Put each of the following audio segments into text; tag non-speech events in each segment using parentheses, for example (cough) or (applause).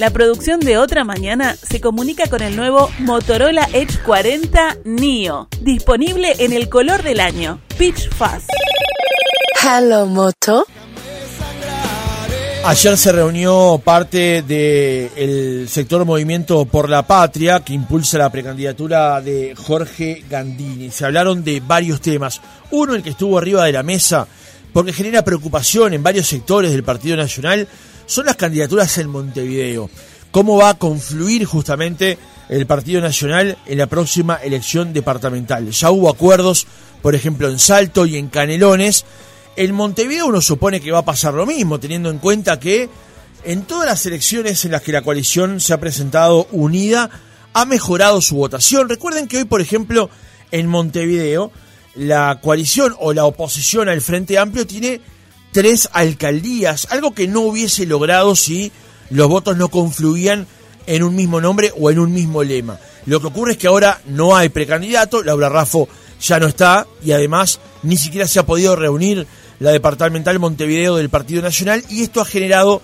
La producción de Otra Mañana se comunica con el nuevo Motorola Edge 40 Neo, disponible en el color del año, Pitch Fast. Hello, Moto. Ayer se reunió parte del sector Movimiento por la Patria que impulsa la precandidatura de Jorge Gandini. Se hablaron de varios temas. Uno, el que estuvo arriba de la mesa, porque genera preocupación en varios sectores del Partido Nacional, son las candidaturas en Montevideo. ¿Cómo va a confluir justamente el Partido Nacional en la próxima elección departamental? Ya hubo acuerdos, por ejemplo, en Salto y en Canelones en Montevideo uno supone que va a pasar lo mismo, teniendo en cuenta que en todas las elecciones en las que la coalición se ha presentado unida, ha mejorado su votación. Recuerden que hoy, por ejemplo, en Montevideo, la coalición o la oposición al Frente Amplio tiene tres alcaldías, algo que no hubiese logrado si los votos no confluían en un mismo nombre o en un mismo lema. Lo que ocurre es que ahora no hay precandidato, Laura Raffo ya no está y además ni siquiera se ha podido reunir la departamental Montevideo del Partido Nacional y esto ha generado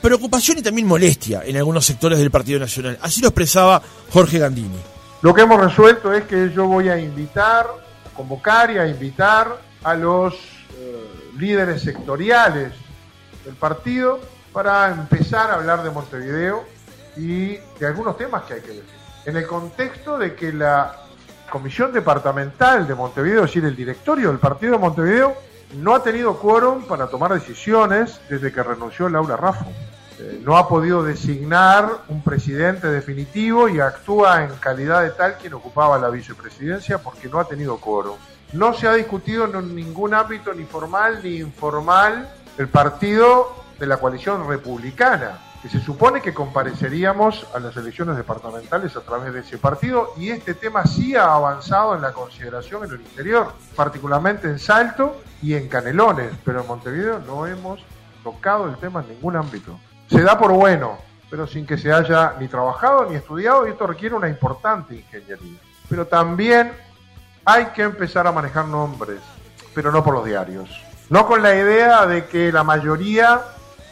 preocupación y también molestia en algunos sectores del Partido Nacional. Así lo expresaba Jorge Gandini. Lo que hemos resuelto es que yo voy a invitar, convocar y a invitar a los eh, líderes sectoriales del partido para empezar a hablar de Montevideo y de algunos temas que hay que decir. En el contexto de que la Comisión Departamental de Montevideo, es decir, el directorio del partido de Montevideo, no ha tenido quórum para tomar decisiones desde que renunció Laura Raffo. Eh, no ha podido designar un presidente definitivo y actúa en calidad de tal quien ocupaba la vicepresidencia porque no ha tenido quórum. No se ha discutido en ningún ámbito ni formal ni informal el partido de la coalición republicana que se supone que compareceríamos a las elecciones departamentales a través de ese partido y este tema sí ha avanzado en la consideración en el interior, particularmente en Salto y en Canelones, pero en Montevideo no hemos tocado el tema en ningún ámbito. Se da por bueno, pero sin que se haya ni trabajado ni estudiado y esto requiere una importante ingeniería. Pero también hay que empezar a manejar nombres, pero no por los diarios. No con la idea de que la mayoría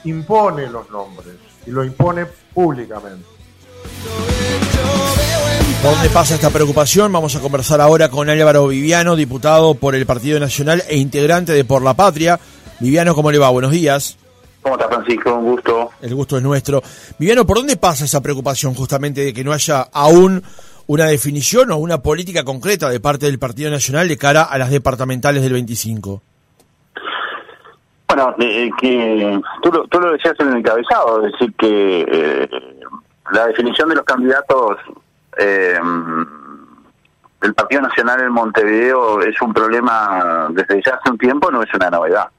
impone los nombres y lo impone públicamente. ¿Por dónde pasa esta preocupación? Vamos a conversar ahora con Álvaro Viviano, diputado por el Partido Nacional e integrante de Por la Patria. Viviano, ¿cómo le va? Buenos días. ¿Cómo está Francisco? Un gusto. El gusto es nuestro. Viviano, ¿por dónde pasa esa preocupación justamente de que no haya aún una definición o una política concreta de parte del Partido Nacional de cara a las departamentales del 25? Bueno, eh, que tú lo, lo decías en el encabezado, es decir, que eh, la definición de los candidatos eh, del Partido Nacional en Montevideo es un problema desde ya hace un tiempo, no es una novedad.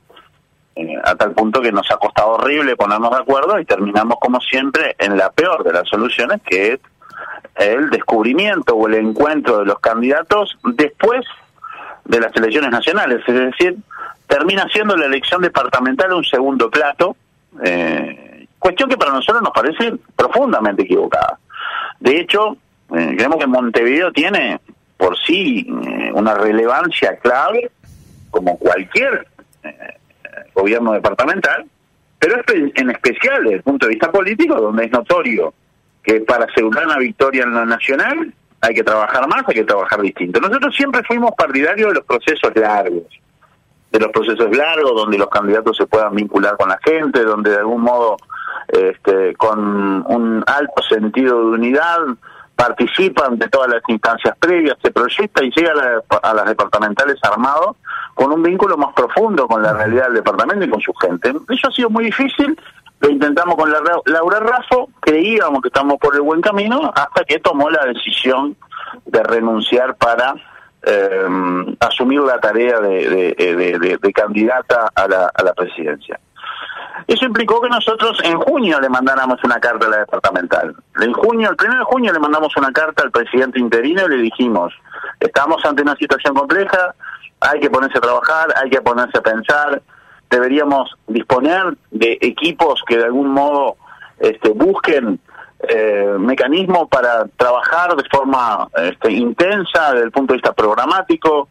a tal punto que nos ha costado horrible ponernos de acuerdo y terminamos como siempre en la peor de las soluciones, que es el descubrimiento o el encuentro de los candidatos después de las elecciones nacionales, es decir, termina siendo la elección departamental un segundo plato, eh, cuestión que para nosotros nos parece profundamente equivocada. De hecho, eh, creemos que Montevideo tiene por sí eh, una relevancia clave, como cualquier gobierno departamental, pero en especial desde el punto de vista político, donde es notorio que para asegurar una victoria en lo nacional hay que trabajar más, hay que trabajar distinto. Nosotros siempre fuimos partidarios de los procesos largos de los procesos largos, donde los candidatos se puedan vincular con la gente, donde de algún modo, este, con un alto sentido de unidad, participan de todas las instancias previas, se proyecta y llega a, las departamentales armados con un vínculo más profundo con la realidad del departamento y con su gente. Eso ha sido muy difícil, lo intentamos con la, Laura Raffo, creíamos que estamos por el buen camino, hasta que tomó la decisión de renunciar para eh, asumir la tarea de, candidata a la, a la presidencia. Eso implicó que nosotros en junio le mandáramos una carta a la departamental. En junio, el 1 de junio le mandamos una carta al presidente interino y le dijimos, estamos ante una situación compleja, hay que ponerse a trabajar, hay que ponerse a pensar, deberíamos disponer de equipos que de algún modo este, busquen eh, mecanismo para trabajar de forma este, intensa desde el punto de vista programático,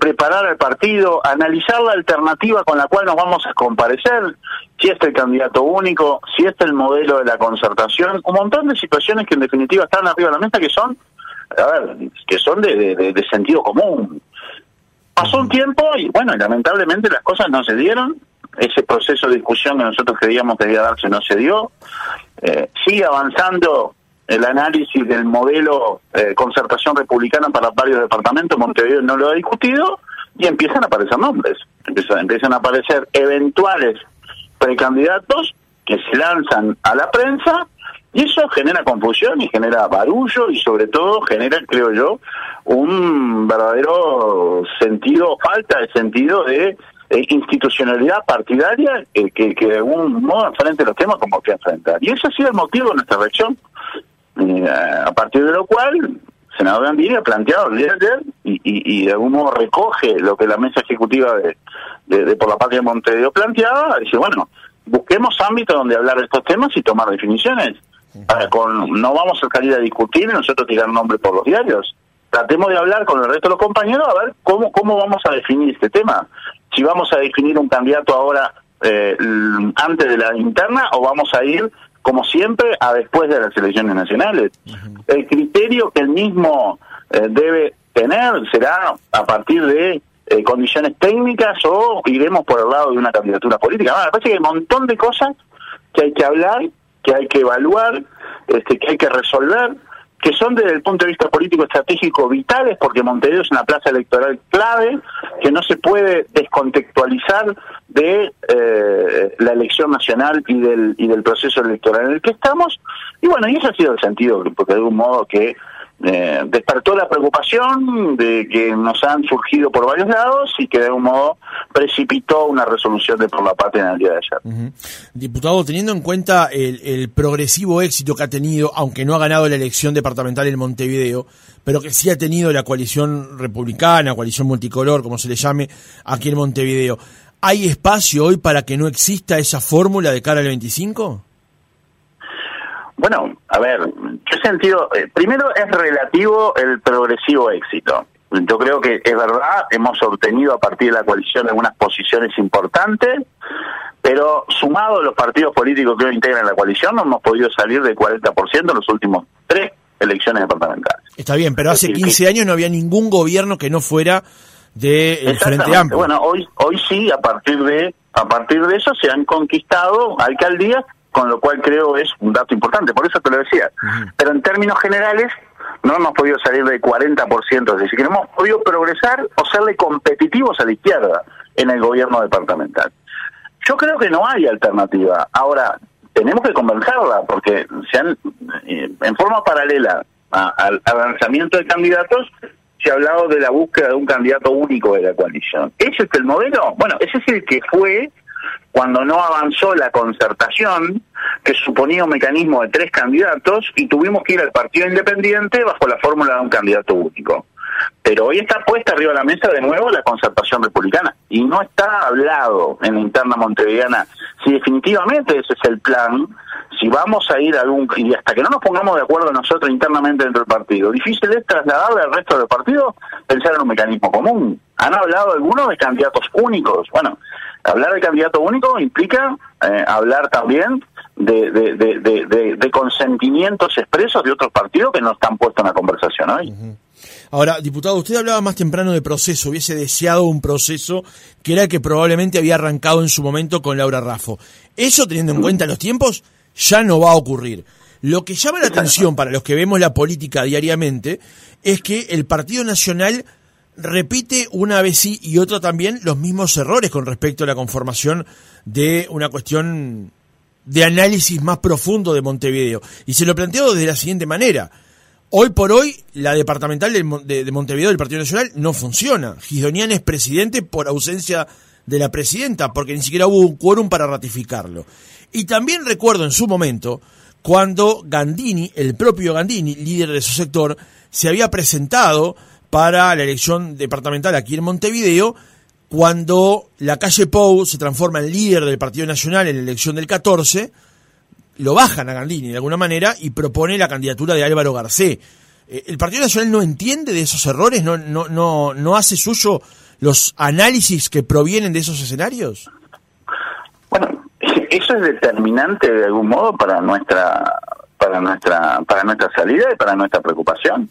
preparar el partido, analizar la alternativa con la cual nos vamos a comparecer, si es el candidato único, si es el modelo de la concertación, un montón de situaciones que en definitiva están arriba de la mesa que son, a ver, que son de, de sentido común. Pasó un tiempo y bueno, lamentablemente las cosas no se dieron, ese proceso de discusión que nosotros creíamos que debía darse no se dio. Eh, sigue avanzando el análisis del modelo eh, concertación republicana para varios departamentos, Montevideo no lo ha discutido, y empiezan a aparecer nombres, empiezan, empiezan a aparecer eventuales precandidatos que se lanzan a la prensa y eso genera confusión y genera barullo y sobre todo genera, creo yo, un verdadero sentido, falta de sentido de eh, institucionalidad partidaria que, que, de algún modo enfrente los temas como que enfrentar. Y ese ha sido el motivo de nuestra reacción, eh, a partir de lo cual el senador Gandini ha planteado el día de ayer y, y, de algún modo recoge lo que la mesa ejecutiva de, de, Por la Patria de Montevideo planteaba, dice, bueno, busquemos ámbitos donde hablar de estos temas y tomar definiciones. Con, no vamos a salir a discutir y nosotros tirar nombre por los diarios. Tratemos de hablar con el resto de los compañeros a ver cómo, cómo vamos a definir este tema si vamos a definir un candidato ahora eh, antes de la interna o vamos a ir, como siempre, a después de las elecciones nacionales. El criterio que el mismo eh, debe tener será a partir de eh, condiciones técnicas o iremos por el lado de una candidatura política. me parece que hay un montón de cosas que hay que hablar, que hay que evaluar, este, que hay que resolver que son desde el punto de vista político estratégico vitales, porque Montevideo es una plaza electoral clave, que no se puede descontextualizar de eh, la elección nacional y del, y del proceso electoral en el que estamos. Y bueno, y ese ha sido el sentido, porque de algún modo que eh, despertó la preocupación de que nos han surgido por varios lados y que de algún modo precipitó una resolución de por la patria en el día de ayer. Diputado, teniendo en cuenta el, progresivo éxito que ha tenido, aunque no ha ganado la elección departamental en Montevideo, pero que sí ha tenido la coalición republicana, coalición multicolor, como se le llame, aquí en Montevideo, ¿hay espacio hoy para que no exista esa fórmula de cara al 25? Bueno, a ver, ¿qué sentido? Eh, primero es relativo el progresivo éxito. Yo creo que es verdad, hemos obtenido a partir de la coalición algunas posiciones importantes, pero sumado a los partidos políticos que hoy integran la coalición, no hemos podido salir del 40% en los últimos tres elecciones departamentales. Está bien, pero hace 15 años no había ningún gobierno que no fuera del Frente Amplio. Bueno, hoy hoy sí, a partir de a partir de eso se han conquistado alcaldías con lo cual creo es un dato importante, por eso te lo decía. Pero en términos generales, no hemos podido salir del 40%, es decir, que no hemos podido progresar o serle competitivos a la izquierda en el gobierno departamental. Yo creo que no hay alternativa. Ahora, tenemos que convencerla, porque se han, eh, en forma paralela al lanzamiento de candidatos, se ha hablado de la búsqueda de un candidato único de la coalición. ¿Ese es el modelo? Bueno, ese es el que fue cuando no avanzó la concertación, que suponía un mecanismo de tres candidatos, y tuvimos que ir al partido independiente bajo la fórmula de un candidato único. Pero hoy está puesta arriba de la mesa de nuevo la concertación republicana y no está hablado en la interna montevideana si definitivamente ese es el plan, si vamos a ir a algún y hasta que no nos pongamos de acuerdo nosotros internamente dentro del partido, difícil es trasladarle al resto del partido pensar en un mecanismo común. Han hablado algunos de candidatos únicos. Bueno, Hablar de candidato único implica eh, hablar también de, de, consentimientos expresos de otros partidos que no están puestos en la conversación hoy. Ahora, diputado, usted hablaba más temprano de proceso, hubiese deseado un proceso que era el que probablemente había arrancado en su momento con Laura Raffo. Eso, teniendo en cuenta los tiempos, ya no va a ocurrir. Lo que llama la atención para los que vemos la política diariamente es que el Partido Nacional repite una vez sí y otra también los mismos errores con respecto a la conformación de una cuestión de análisis más profundo de Montevideo. Y se lo planteo de la siguiente manera. Hoy por hoy, la departamental de, Montevideo del Partido Nacional no funciona. Gisdonian es presidente por ausencia de la presidenta, porque ni siquiera hubo un quórum para ratificarlo. Y también recuerdo en su momento cuando Gandini, el propio Gandini, líder de su sector, se había presentado para la elección departamental aquí en Montevideo, cuando la calle Pou se transforma en líder del Partido Nacional en la elección del 14, lo bajan a Gandini de alguna manera y propone la candidatura de Álvaro Garcé. Eh, ¿El Partido Nacional no entiende de esos errores? ¿No, no, no, no hace suyo los análisis que provienen de esos escenarios? Bueno, eso es determinante de algún modo para nuestra para nuestra para nuestra salida y para nuestra preocupación.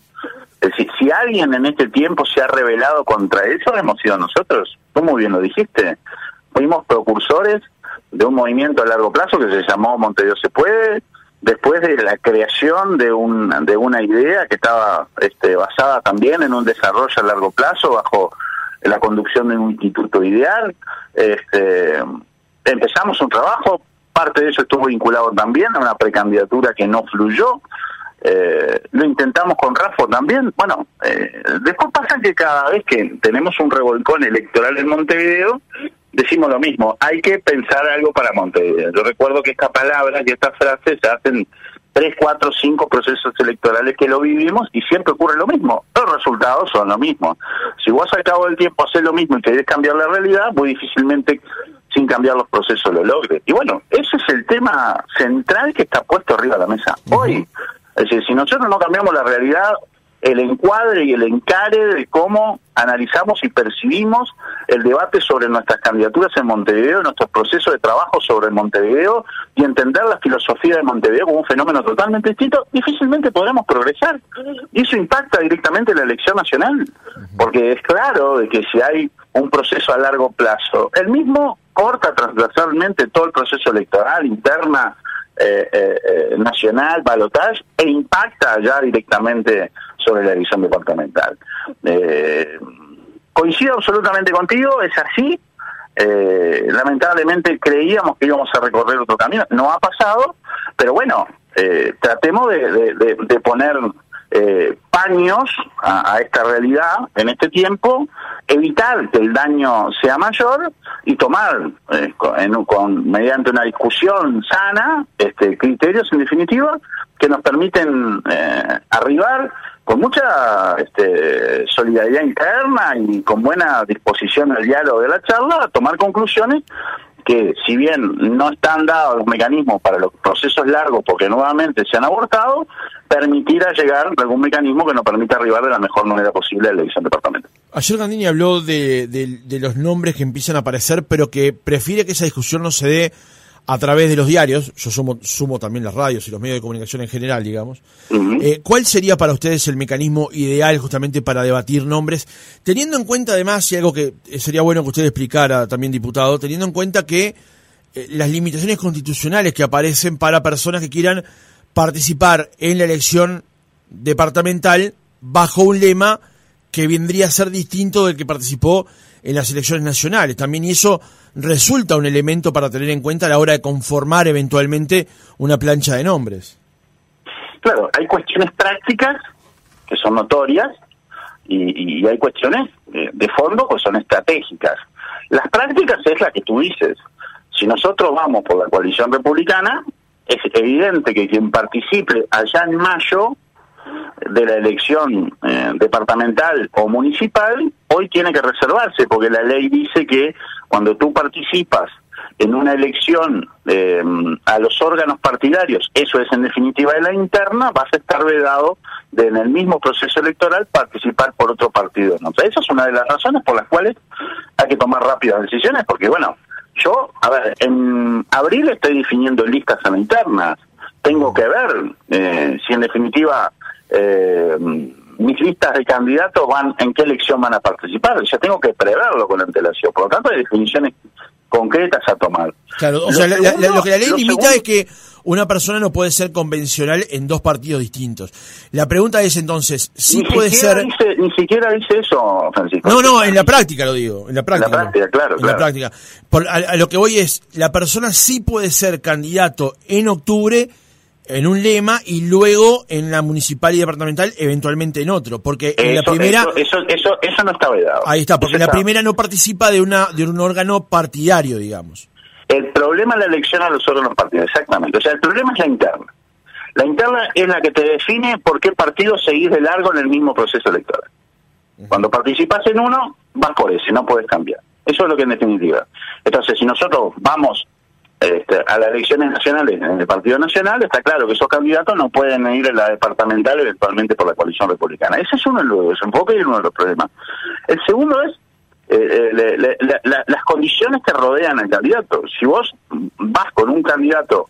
Es decir, si alguien en este tiempo se ha rebelado contra eso, hemos sido nosotros. Tú muy bien lo dijiste. Fuimos precursores de un movimiento a largo plazo que se llamó Montevideo se puede, después de la creación de, un, de una idea que estaba este, basada también en un desarrollo a largo plazo bajo la conducción de un instituto ideal. Este, empezamos un trabajo, parte de eso estuvo vinculado también a una precandidatura que no fluyó. Eh, lo intentamos con Rafa también. Bueno, eh, después pasa que cada vez que tenemos un revolcón electoral en Montevideo, decimos lo mismo, hay que pensar algo para Montevideo. Yo recuerdo que esta palabra y esta frase se hacen tres, cuatro, cinco procesos electorales que lo vivimos y siempre ocurre lo mismo. Los resultados son lo mismo. Si vos al cabo del tiempo haces lo mismo y querés cambiar la realidad, muy difícilmente sin cambiar los procesos lo logres. Y bueno, ese es el tema central que está puesto arriba de la mesa. Hoy, es decir, si nosotros no cambiamos la realidad, el encuadre y el encare de cómo analizamos y percibimos el debate sobre nuestras candidaturas en Montevideo, nuestros procesos de trabajo sobre Montevideo y entender la filosofía de Montevideo como un fenómeno totalmente distinto, difícilmente podremos progresar. Y eso impacta directamente en la elección nacional, porque es claro de que si hay un proceso a largo plazo, el mismo corta transversalmente todo el proceso electoral, interna, eh, eh, eh, nacional, balotage, e impacta ya directamente sobre la elección departamental. Eh, coincido absolutamente contigo, es así. Eh, lamentablemente creíamos que íbamos a recorrer otro camino, no ha pasado, pero bueno, eh, tratemos de, poner paños a, esta realidad en este tiempo, evitar que el daño sea mayor y tomar con, mediante una discusión sana este, criterios en definitiva que nos permiten arribar con mucha este, solidaridad interna y con buena disposición al diálogo de la charla, a tomar conclusiones que si bien no están dados los mecanismos para los procesos largos porque nuevamente se han abortado, permitirá llegar algún mecanismo que nos permita arribar de la mejor manera posible a la elección departamental. Ayer Gandini habló de, de los nombres que empiezan a aparecer, pero que prefiere que esa discusión no se dé a través de los diarios, yo sumo, sumo también las radios y los medios de comunicación en general, digamos, eh, ¿cuál sería para ustedes el mecanismo ideal justamente para debatir nombres? Teniendo en cuenta además, y algo que sería bueno que usted explicara también, diputado, teniendo en cuenta que eh, las limitaciones constitucionales que aparecen para personas que quieran participar en la elección departamental bajo un lema que vendría a ser distinto del que participó en las elecciones nacionales también y eso resulta un elemento para tener en cuenta a la hora de conformar eventualmente una plancha de nombres. Claro, hay cuestiones prácticas que son notorias y, hay cuestiones de, fondo que son estratégicas. Las prácticas es la que tú dices. Si nosotros vamos por la coalición republicana, es evidente que quien participe allá en mayo de la elección eh, departamental o municipal, hoy tiene que reservarse, porque la ley dice que cuando tú participas en una elección eh, a los órganos partidarios, eso es en definitiva de la interna, vas a estar vedado de en el mismo proceso electoral participar por otro partido. ¿no? esa es una de las razones por las cuales hay que tomar rápidas decisiones, porque bueno, yo, a ver, en abril estoy definiendo listas a la interna, tengo que ver eh, si en definitiva eh, mis listas de candidatos van en qué elección van a participar. Ya tengo que preverlo con antelación. Por lo tanto, hay definiciones concretas a tomar. Claro, o sea, lo que la ley limita es que una persona no puede ser convencional en dos partidos distintos. La pregunta es entonces, ¿sí puede ser... ni siquiera dice eso, Francisco. No, no, en la práctica lo digo, en la práctica. En la práctica, claro. En la práctica. a, lo que voy es, la persona sí puede ser candidato en octubre en un lema y luego en la municipal y departamental eventualmente en otro, porque en la primera eso, eso, eso, no está vedado. Ahí está, porque en la primera no participa de una de un órgano partidario, digamos. El problema es la elección a los órganos partidarios, exactamente. O sea, el problema es la interna. La interna es la que te define por qué partido seguís de largo en el mismo proceso electoral. Cuando participas en uno, vas por ese, no puedes cambiar. Eso es lo que en definitiva. Entonces, si nosotros vamos este, a las elecciones nacionales en el Partido Nacional, está claro que esos candidatos no pueden ir en la departamental eventualmente por la coalición republicana. Ese es uno de los enfoques y uno de los problemas. El segundo es eh, eh, las condiciones que rodean al candidato. Si vos vas con un candidato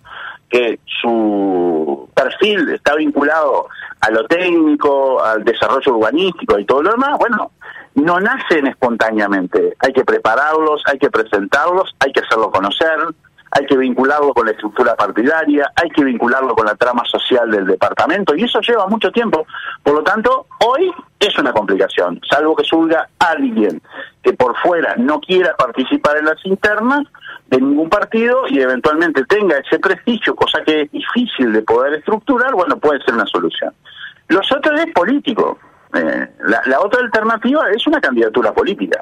que su perfil está vinculado a lo técnico, al desarrollo urbanístico y todo lo demás, bueno, no nacen espontáneamente. Hay que prepararlos, hay que presentarlos, hay que hacerlo conocer, hay que vincularlo con la estructura partidaria, hay que vincularlo con la trama social del departamento y eso lleva mucho tiempo. Por lo tanto, hoy es una complicación, salvo que surga alguien que por fuera no quiera participar en las internas de ningún partido y eventualmente tenga ese prestigio, cosa que es difícil de poder estructurar, bueno, puede ser una solución. Los otros es político. Eh, la otra alternativa es una candidatura política.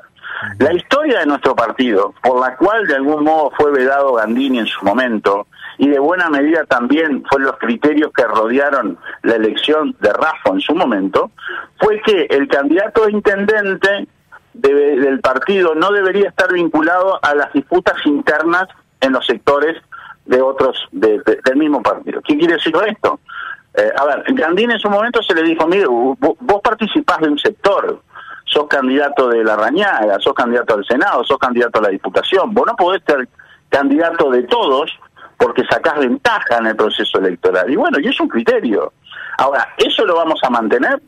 La historia de nuestro partido, por la cual de algún modo fue vedado Gandini en su momento, y de buena medida también fueron los criterios que rodearon la elección de Rafa en su momento, fue que el candidato a intendente del partido no debería estar vinculado a las disputas internas en los sectores de otros del mismo partido. ¿Qué quiere decir esto? Eh, a ver, Gandini en su momento se le dijo, mire, vos participás de un sector, sos candidato de la Rañaga, sos candidato al Senado, sos candidato a la Diputación. Vos no podés ser candidato de todos porque sacás ventaja en el proceso electoral. Y bueno, y es un criterio. Ahora, ¿eso lo vamos a mantener?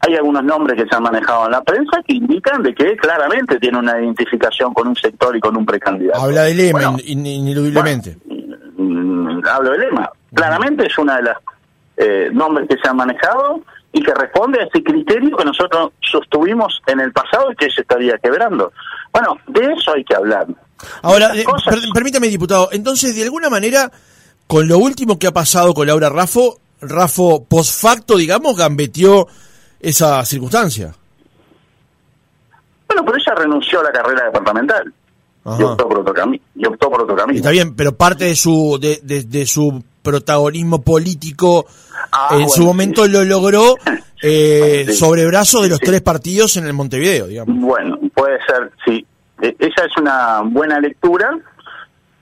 Hay algunos nombres que se han manejado en la prensa que indican de que claramente tiene una identificación con un sector y con un precandidato. Habla de lema, ineludiblemente. Mm, hablo de lema. Claramente es una de las eh, nombres que se han manejado y que responde a ese criterio que nosotros sostuvimos en el pasado y que se estaría quebrando. Bueno, de eso hay que hablar. Ahora, eh, permítame, diputado, entonces, de alguna manera, con lo último que ha pasado con Laura Raffo, Raffo post facto, digamos, gambeteó esa circunstancia. Bueno, pero ella renunció a la carrera departamental. Y optó, por otro camino, y optó por otro camino. Está bien, pero parte de su de, de su protagonismo político Ah, en su momento lo logró (laughs) eh, sobre brazo de los tres partidos en el Montevideo, digamos. Bueno, puede ser, sí. E, esa es una buena lectura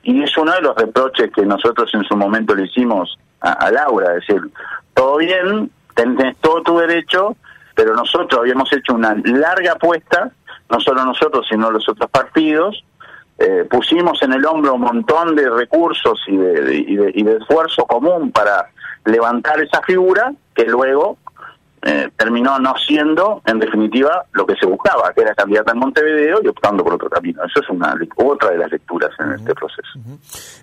y es uno de los reproches que nosotros en su momento le hicimos a, Laura, es decir, todo bien, tenés todo tu derecho, pero nosotros habíamos hecho una larga apuesta, no solo nosotros, sino los otros partidos, eh, pusimos en el hombro un montón de recursos y y de esfuerzo común para levantar esa figura que luego eh, terminó no siendo, en definitiva, lo que se buscaba, que era candidata en Montevideo y optando por otro camino. Eso es una otra de las lecturas en este proceso.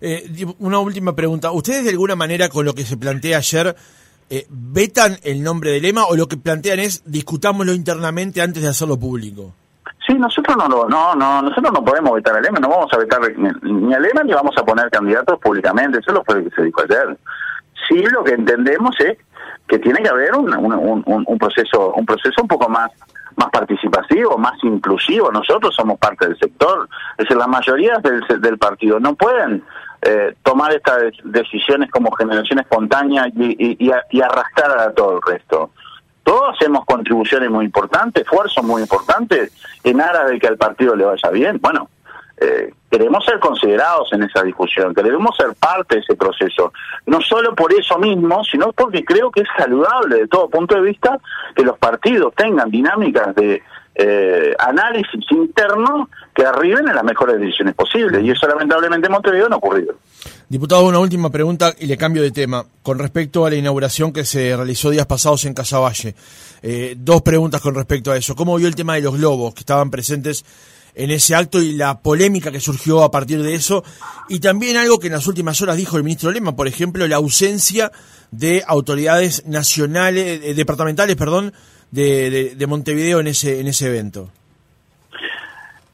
Eh, una última pregunta. ¿Ustedes de alguna manera con lo que se plantea ayer eh, vetan el nombre de lema o lo que plantean es discutámoslo internamente antes de hacerlo público? Sí, nosotros no, no, no, nosotros no podemos vetar a Lema, no vamos a vetar ni a Lema ni vamos a poner candidatos públicamente, eso es lo que se dijo ayer sí lo que entendemos es que tiene que haber un, un, proceso un proceso un poco más más participativo, más inclusivo. Nosotros somos parte del sector. Es decir, la mayoría del, del partido no pueden eh, tomar estas decisiones como generación espontánea y, y, arrastrar a todo el resto. Todos hacemos contribuciones muy importantes, esfuerzos muy importantes en aras de que al partido le vaya bien. Bueno, eh, queremos ser considerados en esa discusión, queremos ser parte de ese proceso. No solo por eso mismo, sino porque creo que es saludable de todo punto de vista que los partidos tengan dinámicas de eh, análisis interno que arriben a las mejores decisiones posibles. Y eso lamentablemente en Montevideo no ha ocurrido. Diputado, una última pregunta y le cambio de tema. Con respecto a la inauguración que se realizó días pasados en Casaballe, eh, dos preguntas con respecto a eso. ¿Cómo vio el tema de los globos que estaban presentes en ese acto y la polémica que surgió a partir de eso. Y también algo que en las últimas horas dijo el ministro Lema, por ejemplo, la ausencia de autoridades nacionales, eh, departamentales, perdón, de, de, Montevideo en ese, en ese evento.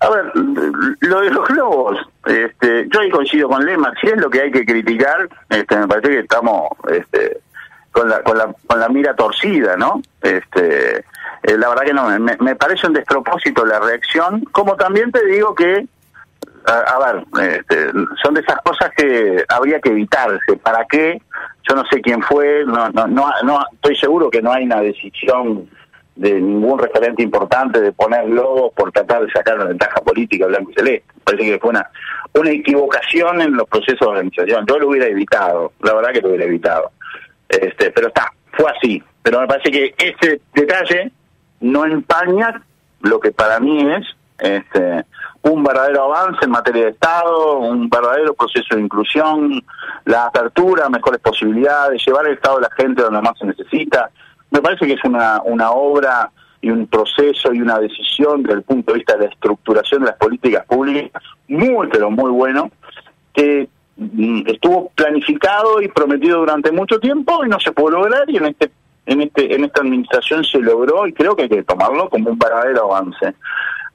A ver, lo de los globos, este, yo ahí coincido con Lema, si es lo que hay que criticar, este, me parece que estamos este, con, la, con, la, con la mira torcida, ¿no? Este, eh, la verdad que no, me, parece un despropósito la reacción, como también te digo que, a, ver, este, son de esas cosas que habría que evitarse. ¿Para qué? Yo no sé quién fue, no, no, no, no estoy seguro que no hay una decisión de ningún referente importante de poner logos por tratar de sacar una ventaja política blanco y celeste. Parece que fue una, una equivocación en los procesos de organización. Yo lo hubiera evitado, la verdad que lo hubiera evitado. Este, pero está, fue así. Pero me parece que ese detalle no empaña lo que para mí es este, un verdadero avance en materia de Estado, un verdadero proceso de inclusión, la apertura, mejores posibilidades, llevar el Estado a la gente donde más se necesita. Me parece que es una, una obra y un proceso y una decisión desde el punto de vista de la estructuración de las políticas públicas muy, pero muy bueno, que mm, estuvo planificado y prometido durante mucho tiempo y no se pudo lograr y en este en este en esta administración se logró y creo que hay que tomarlo como un verdadero avance.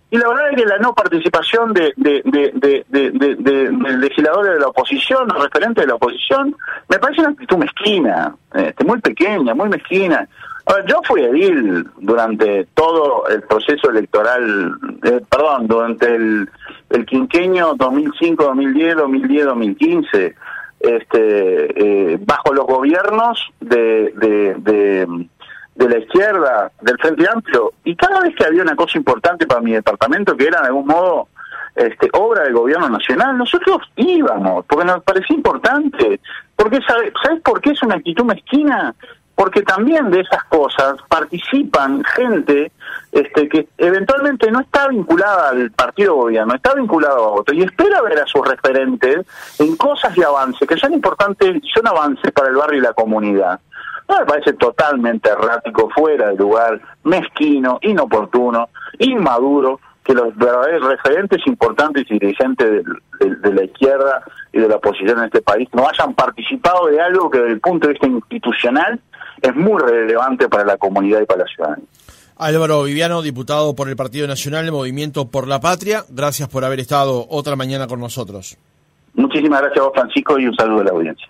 Y la verdad es que la no participación de, de, de, de, legisladores de la oposición, referentes de la oposición, me parece una actitud mezquina, este, muy pequeña, muy mezquina. yo fui edil durante todo el proceso electoral, eh, perdón, durante el, el quinquenio 2005-2010, 2010-2015, este, eh, bajo los gobiernos de, de la izquierda, del Frente Amplio, y cada vez que había una cosa importante para mi departamento, que era de algún modo este, obra del gobierno nacional, nosotros íbamos, porque nos parecía importante. Porque ¿sabes, ¿Sabes por qué es una actitud mezquina? Porque también de esas cosas participan gente este, que eventualmente no está vinculada al partido gobierno, está vinculado a otro, y espera ver a sus referentes en cosas de avance, que son importantes, son avances para el barrio y la comunidad. No me parece totalmente errático, fuera de lugar, mezquino, inoportuno, inmaduro, que los verdaderos referentes importantes y dirigentes de, la izquierda y de la oposición en este país no hayan participado de algo que desde el punto de vista institucional es muy relevante para la comunidad y para la ciudadanía. Álvaro Viviano, diputado por el Partido Nacional, Movimiento por la Patria, gracias por haber estado otra mañana con nosotros. Muchísimas gracias a vos, Francisco, y un saludo a la audiencia.